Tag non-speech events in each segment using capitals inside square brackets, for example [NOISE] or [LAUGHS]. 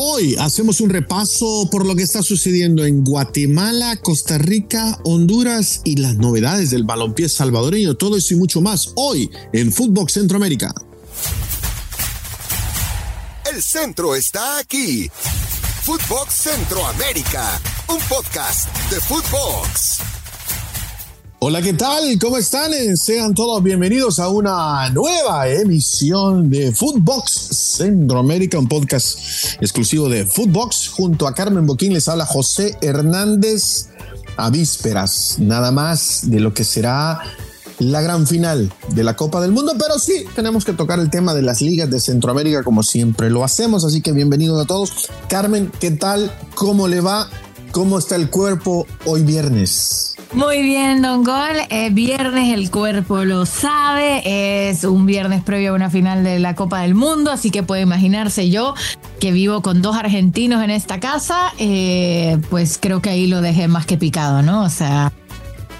Hoy hacemos un repaso por lo que está sucediendo en Guatemala, Costa Rica, Honduras y las novedades del balompié salvadoreño. Todo eso y mucho más hoy en Fútbol Centroamérica. El centro está aquí. Footbox Centroamérica, un podcast de Footbox. Hola, ¿qué tal? ¿Cómo están? Sean todos bienvenidos a una nueva emisión de Footbox Centroamérica, un podcast exclusivo de Footbox. Junto a Carmen Boquín les habla José Hernández a vísperas, nada más de lo que será la gran final de la Copa del Mundo, pero sí tenemos que tocar el tema de las ligas de Centroamérica como siempre lo hacemos, así que bienvenidos a todos. Carmen, ¿qué tal? ¿Cómo le va? ¿Cómo está el cuerpo hoy viernes? Muy bien, Don Gol. Eh, viernes, el cuerpo lo sabe. Es un viernes previo a una final de la Copa del Mundo, así que puede imaginarse yo que vivo con dos argentinos en esta casa, eh, pues creo que ahí lo dejé más que picado, ¿no? O sea,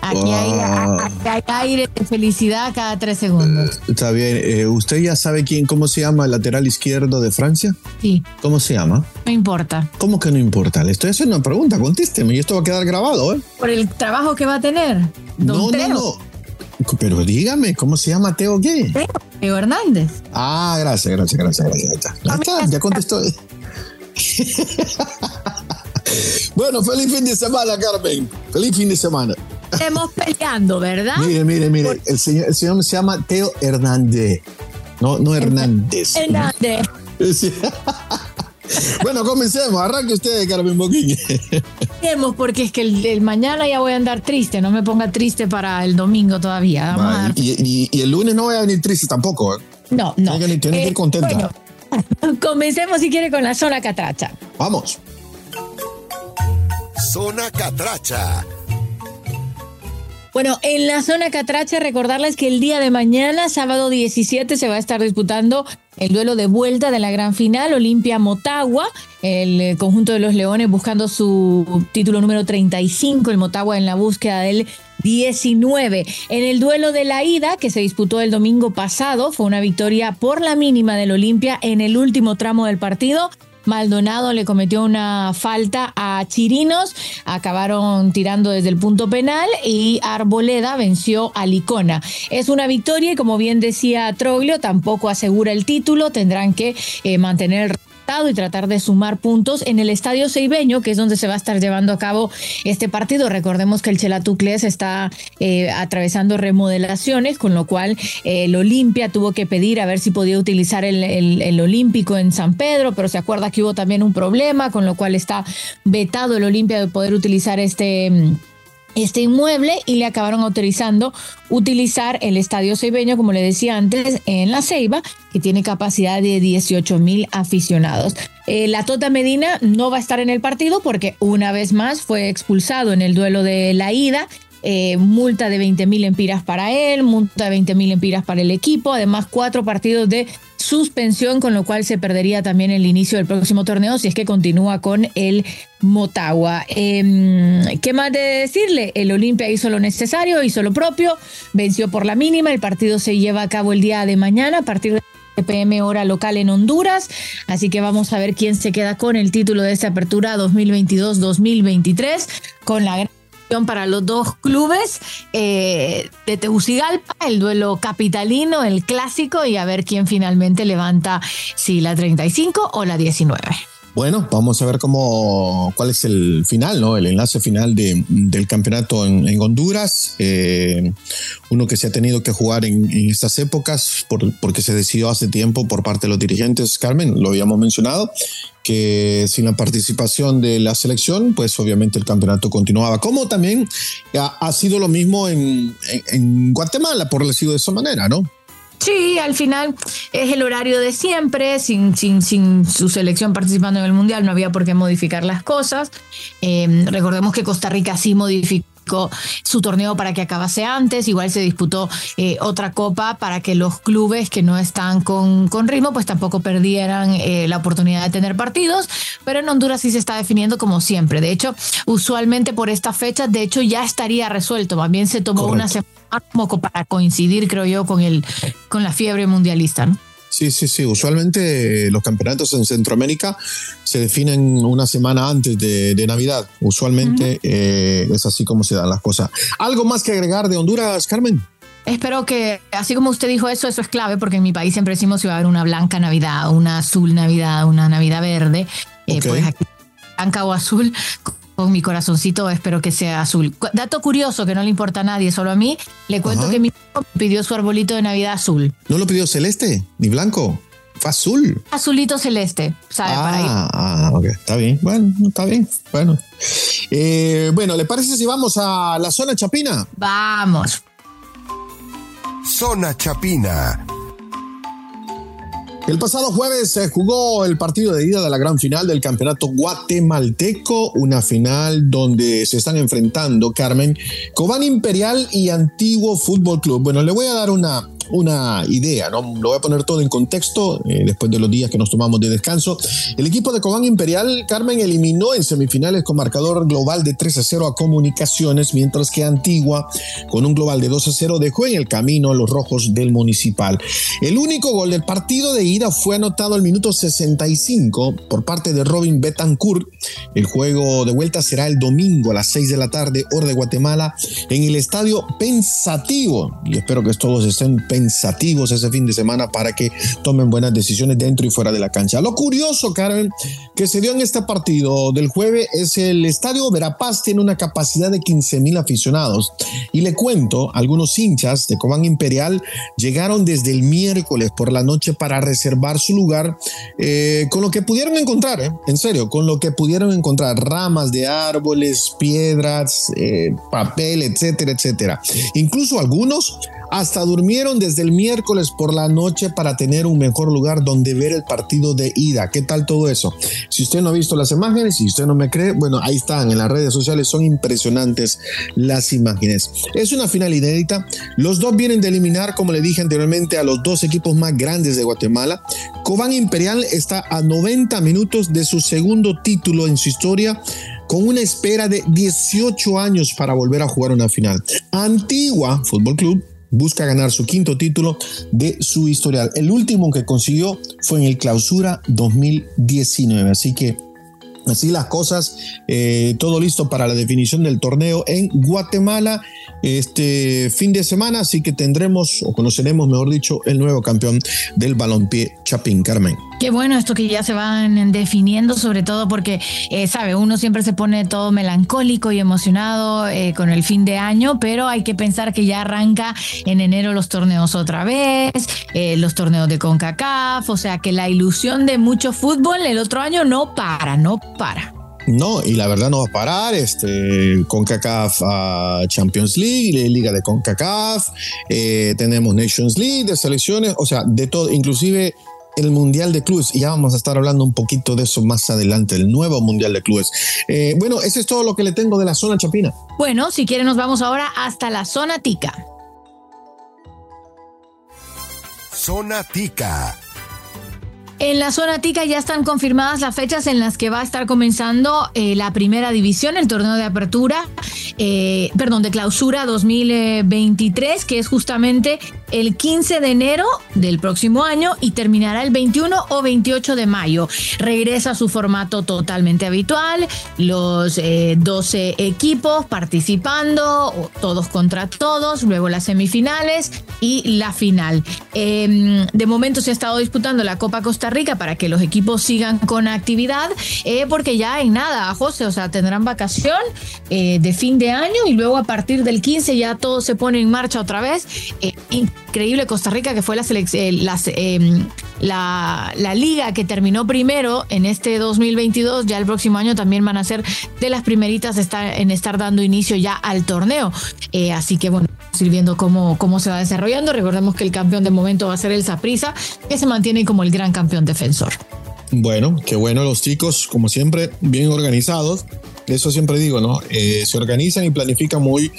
Aquí hay, aire de felicidad cada tres segundos. Eh, está bien. Eh, ¿Usted ya sabe quién, cómo se llama el lateral izquierdo de Francia? Sí. ¿Cómo se llama? No importa. ¿Cómo que no importa? Le estoy haciendo una pregunta, contésteme y esto va a quedar grabado, ¿eh? Por el trabajo que va a tener. no, no, no. Pero dígame, ¿cómo se llama Teo qué? Teo, Hernández. Ah, gracias, gracias, gracias, gracias. Ya está, ya contestó. [LAUGHS] bueno, feliz fin de semana, Carmen. Feliz fin de semana. Estamos peleando, ¿verdad? Mire, mire, mire. El señor, el señor se llama Teo Hernández. No, no Hernández. Hernández. [LAUGHS] Bueno, comencemos. Arranque usted, Carmen Boquín. [LAUGHS] Comencemos porque es que el, mañana ya voy a andar triste. No me ponga triste para el domingo todavía. y, el lunes no voy a venir triste tampoco. ¿eh? No, no. Tiene que, ir eh, contenta. [LAUGHS] comencemos si quiere con la zona catracha. Vamos. Zona catracha bueno, en la zona Catracha, recordarles que el día de mañana, sábado 17, se va a estar disputando el duelo de vuelta de la gran final, Olimpia Motagua, el eh, conjunto de los Leones buscando su título número 35, el Motagua en la búsqueda del 19. En el duelo de la ida, que se disputó el domingo pasado, fue una victoria por la mínima del Olimpia en el último tramo del partido. Maldonado le cometió una falta a Chirinos, acabaron tirando desde el punto penal y Arboleda venció a Licona. Es una victoria y como bien decía Troglio, tampoco asegura el título, tendrán que eh, mantener el y tratar de sumar puntos en el Estadio Ceibeño, que es donde se va a estar llevando a cabo este partido. Recordemos que el Chelatucles está eh, atravesando remodelaciones, con lo cual eh, el Olimpia tuvo que pedir a ver si podía utilizar el, el, Olímpico en San Pedro, pero se acuerda que hubo también un problema, con lo cual está vetado el Olimpia de poder utilizar este este inmueble y le acabaron autorizando utilizar el Estadio Ceibeño, como le decía antes, en La Ceiba, que tiene capacidad de 18 mil aficionados. Eh, la Tota Medina no va a estar en el partido porque una vez más fue expulsado en el duelo de la ida eh, multa de 20 mil empiras para él, multa de 20 mil empiras para el equipo, además cuatro partidos de suspensión, con lo cual se perdería también el inicio del próximo torneo si es que continúa con el Motagua. Em, ¿Qué más de decirle? El Olimpia hizo lo necesario, hizo lo propio, venció por la mínima, el partido se lleva a cabo el día de mañana a partir de PM hora local en Honduras. Así que vamos a ver quién se queda con el título de esta apertura 2022-2023 con la gran para los dos clubes eh, de Tegucigalpa, el duelo capitalino, el clásico, y a ver quién finalmente levanta si la 35 o la 19. Bueno, vamos a ver cómo, cuál es el final, ¿no? El enlace final de, del campeonato en, Honduras. Eh, uno que se ha tenido que jugar en, estas épocas por, porque se decidió hace tiempo por parte de los dirigentes, Carmen, lo habíamos mencionado, que sin la participación de la selección, pues obviamente el campeonato continuaba. Como también ha, sido lo mismo en, en Guatemala, por decirlo de esa manera, ¿no? Sí, al final es el horario de siempre, sin, sin, sin su selección participando en el Mundial no había por qué modificar las cosas. Eh, recordemos que Costa Rica sí modificó su torneo para que acabase antes, igual se disputó eh, otra copa para que los clubes que no están con, con ritmo pues tampoco perdieran eh, la oportunidad de tener partidos, pero en Honduras sí se está definiendo como siempre. De hecho, usualmente por esta fecha, de hecho ya estaría resuelto, también se tomó una semana como para coincidir, creo yo, con, el, con la fiebre mundialista. ¿no? Sí, sí, sí. Usualmente los campeonatos en Centroamérica se definen una semana antes de, Navidad. Usualmente eh, es así como se dan las cosas. ¿Algo más que agregar de Honduras, Carmen? Espero que, así como usted dijo eso, eso es clave, porque en mi país siempre decimos que va a haber una blanca Navidad, una azul Navidad, una Navidad verde. Eh, pues aquí, blanca o azul, [LAUGHS] con mi corazoncito espero que sea azul. Dato curioso que no le importa a nadie, solo a mí, le cuento que mi hijo pidió su arbolito de Navidad azul. ¿No lo pidió celeste ni blanco? Fue azul. Azulito celeste, ¿sabe? Ah, para ir. ah, ok, está bien. Bueno, está bien. Bueno. Eh, bueno, ¿le parece si vamos a la zona chapina? Vamos. Zona chapina. El pasado jueves se jugó el partido de ida de la gran final del campeonato guatemalteco, una final donde se están enfrentando Carmen, Cobán Imperial y Antiguo Fútbol Club. Bueno, le voy a dar una una idea, ¿no? Lo voy a poner todo en contexto eh, después de los días que nos tomamos de descanso. El equipo de Cobán Imperial, Carmen, eliminó en semifinales con marcador global de 3 a 0 a Comunicaciones, mientras que Antigua, con un global de 2 a 0, dejó en el camino a los rojos del Municipal. El único gol del partido de ida fue anotado al minuto 65 por parte de Robin Betancourt. El juego de vuelta será el domingo a las 6 de la tarde, hora de Guatemala, en el estadio Pensativo. Y espero que todos estén pensativos pensativos ese fin de semana para que tomen buenas decisiones dentro y fuera de la cancha. Lo curioso, Karen, que se dio en este partido del jueves es el estadio Verapaz tiene una capacidad de 15 mil aficionados. Y le cuento, algunos hinchas de Cobán Imperial llegaron desde el miércoles por la noche para reservar su lugar eh, con lo que pudieron encontrar, eh, en serio, con lo que pudieron encontrar, ramas de árboles, piedras, eh, papel, etcétera, etcétera. Incluso algunos hasta durmieron desde el miércoles por la noche para tener un mejor lugar donde ver el partido de ida. ¿Qué tal todo eso? Si usted no ha visto las imágenes, si usted no me cree, bueno, ahí están en las redes sociales, son impresionantes las imágenes. Es una final inédita. Los dos vienen de eliminar, como le dije anteriormente, a los dos equipos más grandes de Guatemala. Cobán Imperial está a 90 minutos de su segundo título en su historia con una espera de 18 años para volver a jugar una final. Antigua Fútbol Club busca ganar su quinto título de su historial. El último que consiguió fue en el clausura 2019. Así que así las cosas, eh, todo listo para la definición del torneo en Guatemala este fin de semana, así que tendremos o conoceremos, mejor dicho, el nuevo campeón del balompié Chapín Carmen. Qué bueno esto que ya se van definiendo, sobre todo porque, eh, sabe, uno siempre se pone todo melancólico y emocionado eh, con el fin de año, pero hay que pensar que ya arranca en enero los torneos otra vez, eh, los torneos de CONCACAF, o sea que la ilusión de mucho fútbol el otro año no para, no para. No, y la verdad no va a parar. Este, CONCACAF uh, Champions League, Liga de CONCACAF, tenemos Nations League de selecciones, o sea, de todo, inclusive el Mundial de Clubes. Y ya vamos a estar hablando un poquito de eso más adelante, el nuevo Mundial de Clubes. Eh, bueno, eso es todo lo que le tengo de la zona chapina. Bueno, si quieren nos vamos ahora hasta la zona tica. Zona tica. En la zona tica ya están confirmadas las fechas en las que va a estar comenzando eh, la primera división, el torneo de apertura, eh, perdón, de clausura 2023, que es justamente el 15 de enero del próximo año y terminará el 21 o 28 de mayo. Regresa a su formato totalmente habitual, los 12 eh, equipos participando, todos contra todos, luego las semifinales y la final. Em, de momento se ha estado disputando la Copa Costa Rica para que los equipos sigan con actividad, eh, porque ya en nada, José, o sea, tendrán vacación eh, de fin de año y luego a partir del 15 ya todo se pone en marcha otra vez. Eh, increíble Costa Rica, que fue la, em, la, la, liga que terminó primero en este 2022, ya el próximo año también van a ser de las primeritas en estar dando inicio ya al torneo. así que bueno, sirviendo cómo, cómo se va desarrollando. Recordemos que el campeón de momento va a ser el Saprisa, que se mantiene como el gran campeón defensor. Bueno, qué bueno los chicos, como siempre, bien organizados. Eso siempre digo, ¿no? Eh, se organizan y planifican muy,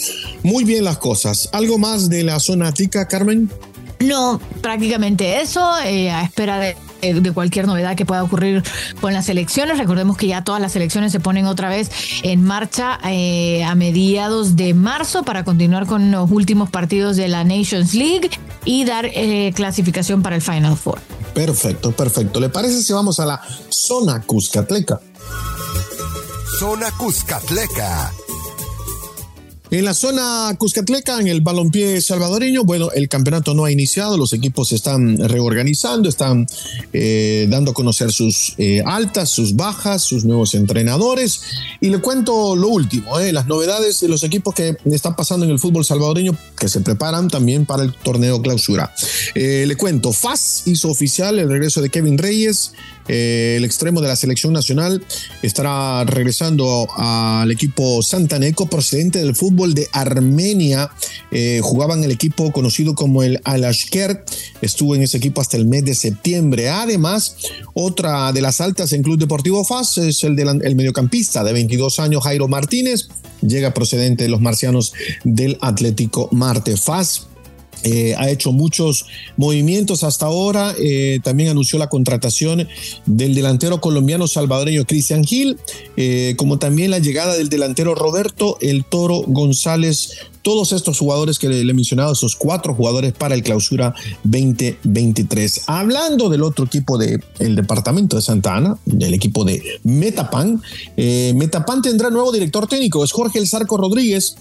muy bien las cosas. ¿Algo más de la zona tica, Carmen? No, prácticamente eso, eh, a espera de, de, cualquier novedad que pueda ocurrir con las elecciones. Recordemos que ya todas las elecciones se ponen otra vez en marcha eh, a mediados de marzo para continuar con los últimos partidos de la Nations League y dar clasificación para el Final Four. Perfecto, perfecto. ¿Le parece si vamos a la zona Cuscatleca? Zona Cuscatleca. En la zona Cuscatleca, en el balompié salvadoreño, bueno, el campeonato no ha iniciado, los equipos se están reorganizando, están eh, dando a conocer sus eh, altas, sus bajas, sus nuevos entrenadores. Y le cuento lo último, eh, las novedades de los equipos que están pasando en el fútbol salvadoreño, que se preparan también para el torneo clausura. le cuento, FAS hizo oficial el regreso de Kevin Reyes, eh, el extremo de la selección nacional estará regresando al equipo Santaneco procedente del fútbol de Armenia. Eh, jugaba en el equipo conocido como el Alashker. Estuvo en ese equipo hasta el mes de septiembre. Además, otra de las altas en Club Deportivo FAS es el del mediocampista de 22 años, Jairo Martínez. Llega procedente de los marcianos del Atlético Marte. FAS eh, ha hecho muchos movimientos hasta ahora. Eh, también anunció la contratación del delantero colombiano salvadoreño Cristian Gil, eh, como también la llegada del delantero Roberto El Toro González. Todos estos jugadores que le, he mencionado, esos cuatro jugadores para el clausura 2023. Hablando del otro equipo del departamento de Santa Ana, del equipo de Metapan, Metapan tendrá nuevo director técnico, es Jorge El Zarco Rodríguez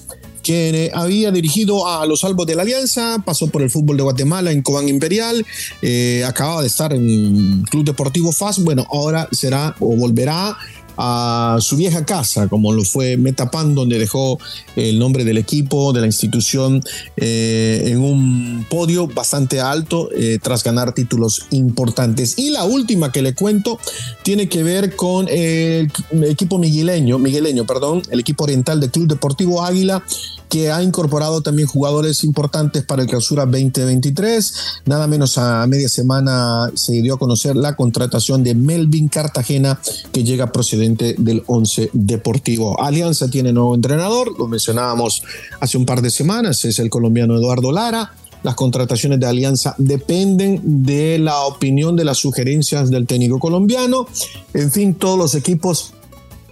quien eh, había dirigido a los Albos de la Alianza, pasó por el fútbol de Guatemala en Cobán Imperial, eh, acaba de estar en Club Deportivo FAS, bueno, ahora será o volverá a su vieja casa, como lo fue Metapan, donde dejó el nombre del equipo, de la institución, eh, en un podio bastante alto tras ganar títulos importantes. Y la última que le cuento tiene que ver con el equipo migueleño, migueleño, perdón, el equipo oriental del Club Deportivo Águila, que ha incorporado también jugadores importantes para el clausura 2023. Nada menos a media semana se dio a conocer la contratación de Melvin Cartagena, que llega procedente del Once Deportivo. Alianza tiene nuevo entrenador, lo mencionábamos hace un par de semanas, es el colombiano Eduardo Lara. Las contrataciones de Alianza dependen de la opinión, de las sugerencias del técnico colombiano. En fin, todos los equipos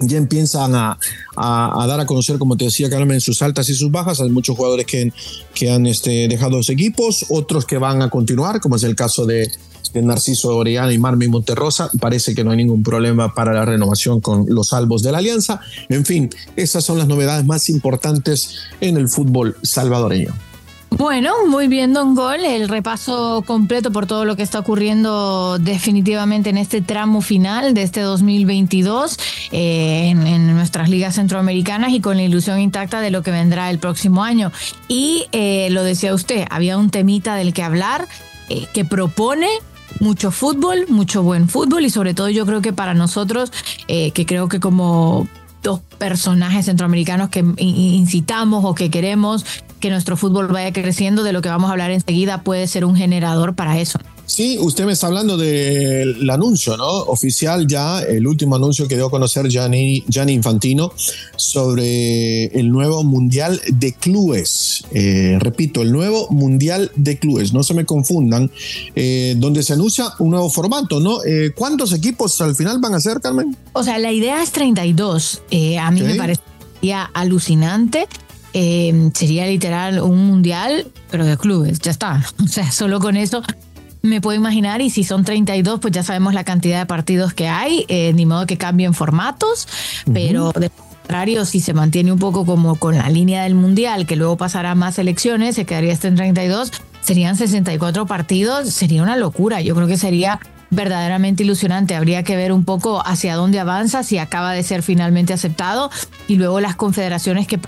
ya empiezan a, dar a conocer, como te decía Carmen, sus altas y sus bajas. Hay muchos jugadores que, que han este, dejado los equipos, otros que van a continuar, como es el caso de, Narciso Orellana y Marmi Monterrosa. Parece que no hay ningún problema para la renovación con los salvos de la alianza. En fin, esas son las novedades más importantes en el fútbol salvadoreño. Bueno, muy bien, Don Gol. El repaso completo por todo lo que está ocurriendo definitivamente en este tramo final de este 2022 eh, en, nuestras ligas centroamericanas y con la ilusión intacta de lo que vendrá el próximo año. Y eh, lo decía usted, había un temita del que hablar eh, que propone mucho fútbol, mucho buen fútbol y sobre todo yo creo que para nosotros, que creo que como dos personajes centroamericanos que incitamos o que queremos que nuestro fútbol vaya creciendo, de lo que vamos a hablar enseguida, puede ser un generador para eso. Sí, usted me está hablando del anuncio, ¿no? Oficial ya, el último anuncio que dio a conocer Gianni, Infantino sobre el nuevo Mundial de Clubes. Eh, repito, el nuevo Mundial de Clubes, no se me confundan, eh, donde se anuncia un nuevo formato, ¿no? Eh, ¿Cuántos equipos al final van a ser, Carmen? O sea, la idea es 32. a mí me parecería alucinante. Sería literal un mundial, pero de clubes, ya está. [LAUGHS] O sea, solo con eso me puedo imaginar, y si son 32, pues ya sabemos la cantidad de partidos que hay, eh, ni modo que cambien formatos, pero de contrario, si se mantiene un poco como con la línea del Mundial, que luego pasará más elecciones, se quedaría este en 32, serían 64 partidos, sería una locura, yo creo que sería verdaderamente ilusionante. Habría que ver un poco hacia dónde avanza, si acaba de ser finalmente aceptado y luego las confederaciones que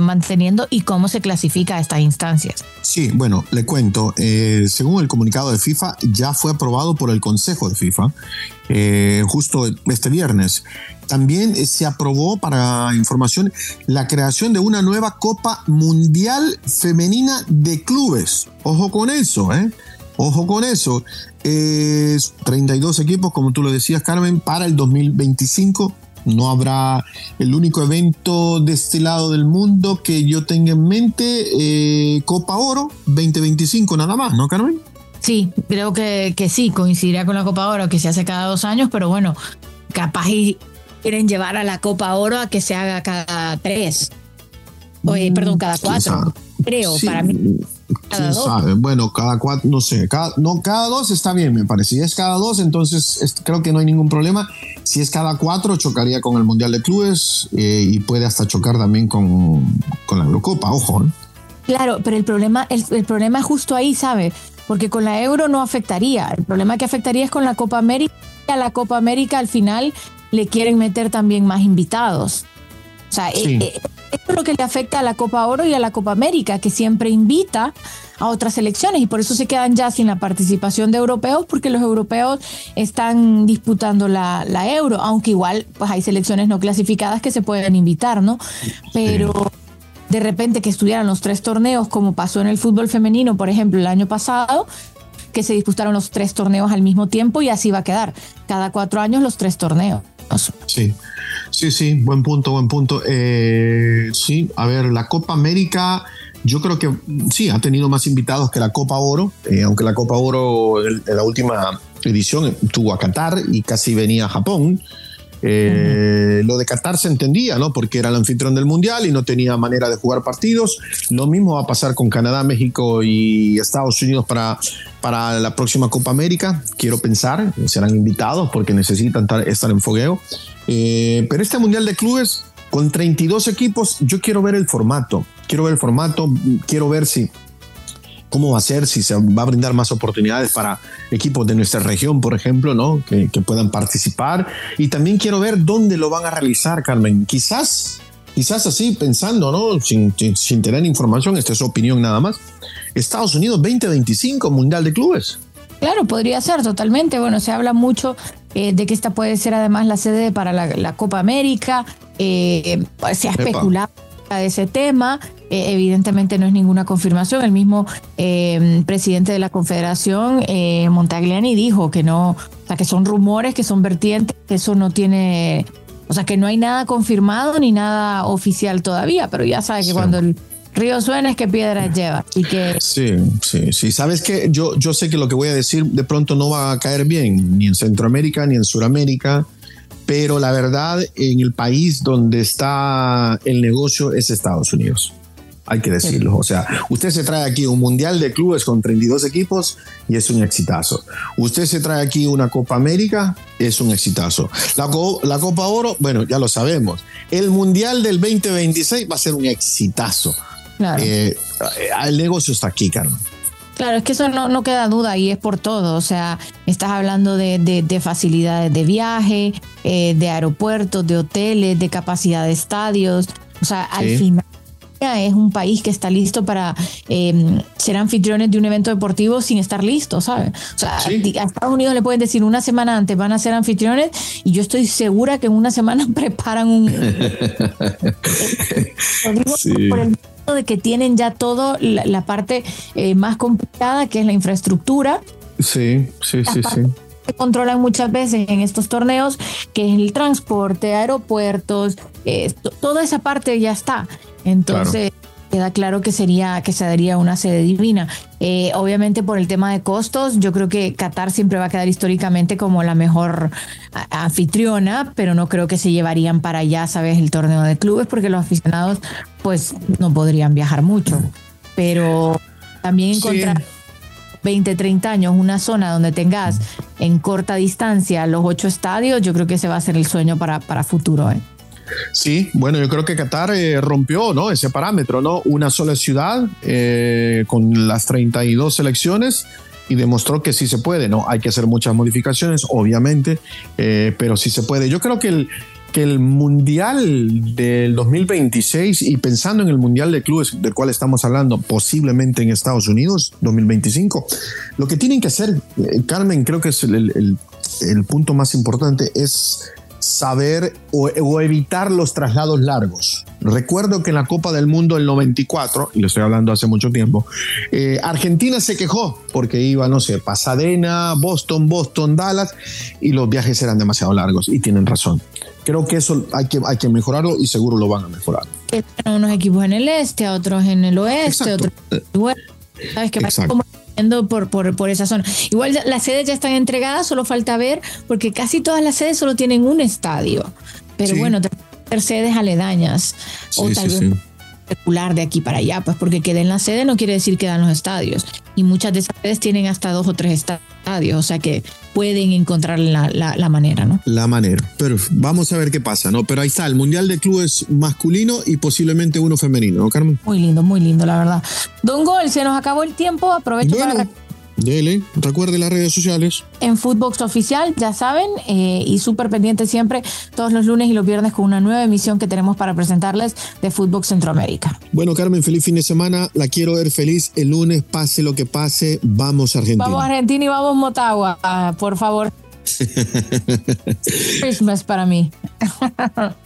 manteniendo y cómo se clasifica a estas instancias. Sí, bueno, le cuento. Eh, según el comunicado de FIFA, ya fue aprobado por el Consejo de FIFA eh, justo este viernes. También se aprobó, para información, la creación de una nueva Copa Mundial Femenina de Clubes. Ojo con eso, ¿eh? Ojo con eso. 32 equipos, como tú lo decías, Carmen, para el 2025 no habrá el único evento de este lado del mundo que yo tenga en mente, eh, Copa Oro 2025 nada más, ¿no, Carmen? Sí, creo que, que sí, coincidirá con la Copa Oro que se hace cada dos años, pero bueno, capaz y quieren llevar a la Copa Oro a que se haga cada tres. Oye, perdón, cada cuatro. creo, para mí. ¿Quién sabe? Bueno, cada cuatro, no sé, cada, no, cada dos está bien, me parece. Si es cada dos, entonces creo que no hay ningún problema. Si es cada cuatro, chocaría con el Mundial de Clubes eh, y puede hasta chocar también con, con la Eurocopa, ojo. ¿eh? Claro, pero el problema, el, el problema es justo ahí, ¿sabe? Porque con la Euro no afectaría. El problema que afectaría es con la Copa América. A la Copa América al final le quieren meter también más invitados. O sea, eh, eh, esto es lo que le afecta a la Copa Oro y a la Copa América, que siempre invita a otras selecciones y por eso se quedan ya sin la participación de europeos porque los europeos están disputando la, euro, aunque igual pues hay selecciones no clasificadas que se pueden invitar, ¿no? Pero de repente que estuvieran los tres torneos como pasó en el fútbol femenino, por ejemplo, el año pasado, que se disputaron los tres torneos al mismo tiempo y así va a quedar, cada cuatro años los tres torneos. Sí, sí, sí, buen punto, buen punto. Eh, sí, a ver, la Copa América, yo creo que sí, ha tenido más invitados que la Copa Oro, eh, aunque la Copa Oro en la última edición tuvo a Qatar y casi venía a Japón. Eh, lo de Qatar se entendía, ¿no? Porque era el anfitrión del Mundial y no tenía manera de jugar partidos. Lo mismo va a pasar con Canadá, México y Estados Unidos para, para la próxima Copa América. Quiero pensar, serán invitados porque necesitan estar en fogueo. Eh, pero este Mundial de Clubes, con 32 equipos, yo quiero ver el formato. Quiero ver el formato, quiero ver si cómo va a ser, si se va a brindar más oportunidades para equipos de nuestra región, por ejemplo, ¿no? que, puedan participar. Y también quiero ver dónde lo van a realizar, Carmen. Quizás, quizás así, pensando, ¿no? sin, sin tener información, esta es su opinión nada más. Estados Unidos 2025, Mundial de Clubes. Claro, podría ser totalmente. Bueno, se habla mucho eh, de que esta puede ser además la sede para la, Copa América. Eh, se ha especulado de ese tema. Eh, evidentemente no es ninguna confirmación. El mismo eh, presidente de la Confederación, eh, Montagliani, dijo que no, o sea, que son rumores, que son vertientes, que eso no tiene, o sea, que no hay nada confirmado ni nada oficial todavía, pero ya sabe que cuando el río suena es que piedras lleva. Y que... Sí, sí, sí. Sabes que yo, yo sé que lo que voy a decir de pronto no va a caer bien, ni en Centroamérica, ni en Sudamérica pero la verdad en el país donde está el negocio es Estados Unidos hay que decirlo. O sea, usted se trae aquí un mundial de clubes con 32 equipos y es un exitazo. Usted se trae aquí una Copa América, es un exitazo. La, la Copa Oro, bueno, ya lo sabemos. El mundial del 2026 va a ser un exitazo. Claro. Eh, el negocio está aquí, Carmen. Claro, es que eso no, no, queda duda y es por todo. O sea, estás hablando de, de, facilidades de viaje, eh, de aeropuertos, de hoteles, de capacidad de estadios. O sea, al final es un país que está listo para em, ser anfitriones de un evento deportivo sin estar listo, ¿sabes? O sea, a Estados Unidos le pueden decir una semana antes van a ser anfitriones y yo estoy segura que en una semana [LAUGHS] preparan un... [LAUGHS] [LAUGHS] Por el de que tienen ya todo la, parte eh, más complicada que es la infraestructura. Sí, sí, sí, sí se controlan muchas veces en estos torneos, que es el transporte, aeropuertos, eh, toda esa parte ya está. Entonces, queda claro que sería que se daría una sede divina. Eh, obviamente por el tema de costos, yo creo que Qatar siempre va a quedar históricamente como la mejor anfitriona, pero no creo que se llevarían para allá, sabes, el torneo de clubes, porque los aficionados pues no podrían viajar mucho. Pero también encontrar 20, 30 años una zona donde tengas en corta distancia los ocho estadios, yo creo que ese va a ser el sueño para, para futuro. ¿eh? Sí, bueno, yo creo que Qatar eh, rompió ¿no? ese parámetro, ¿no? Una sola ciudad eh, con las 32 selecciones y demostró que sí se puede, ¿no? Hay que hacer muchas modificaciones, obviamente, eh, pero sí se puede. Yo creo que el, que el Mundial del 2026 y pensando en el Mundial de Clubes del cual estamos hablando, posiblemente en Estados Unidos, 2025, lo que tienen que hacer, Carmen, creo que es el, el punto más importante, es saber o, evitar los traslados largos. Recuerdo que en la Copa del Mundo del 94, y lo estoy hablando hace mucho tiempo, eh, Argentina se quejó porque iba, no sé, Pasadena, Boston, Boston, Dallas, y los viajes eran demasiado largos, y tienen razón. Creo que eso hay que, hay que mejorarlo y seguro lo van a mejorar. Unos equipos en el este, otros en el oeste, otros en el ¿Sabes qué pasa? Por, por, por esa zona. Igual las sedes ya están entregadas, solo falta ver, porque casi todas las sedes solo tienen un estadio. Pero bueno, tener sedes aledañas. o tal vez circular de aquí para allá, pues porque quede en la sede no quiere decir que dan los estadios. Y muchas de esas sedes tienen hasta dos o tres estadios, o sea que pueden encontrar la, la, manera, ¿no? La manera. Pero vamos a ver qué pasa, ¿no? Pero ahí está, el Mundial de Clubes masculino y posiblemente uno femenino, ¿no, Carmen? Muy lindo, muy lindo, la verdad. Don Gol, se nos acabó el tiempo, aprovecho para Dele, recuerde las redes sociales. En Footbox Oficial, ya saben, eh, y súper pendiente siempre, todos los lunes y los viernes con una nueva emisión que tenemos para presentarles de Footbox Centroamérica. Bueno, Carmen, feliz fin de semana. La quiero ver feliz el lunes, pase lo que pase. Vamos a Argentina. Vamos a Argentina y vamos Motagua, por favor. [LAUGHS] Christmas para mí. [LAUGHS]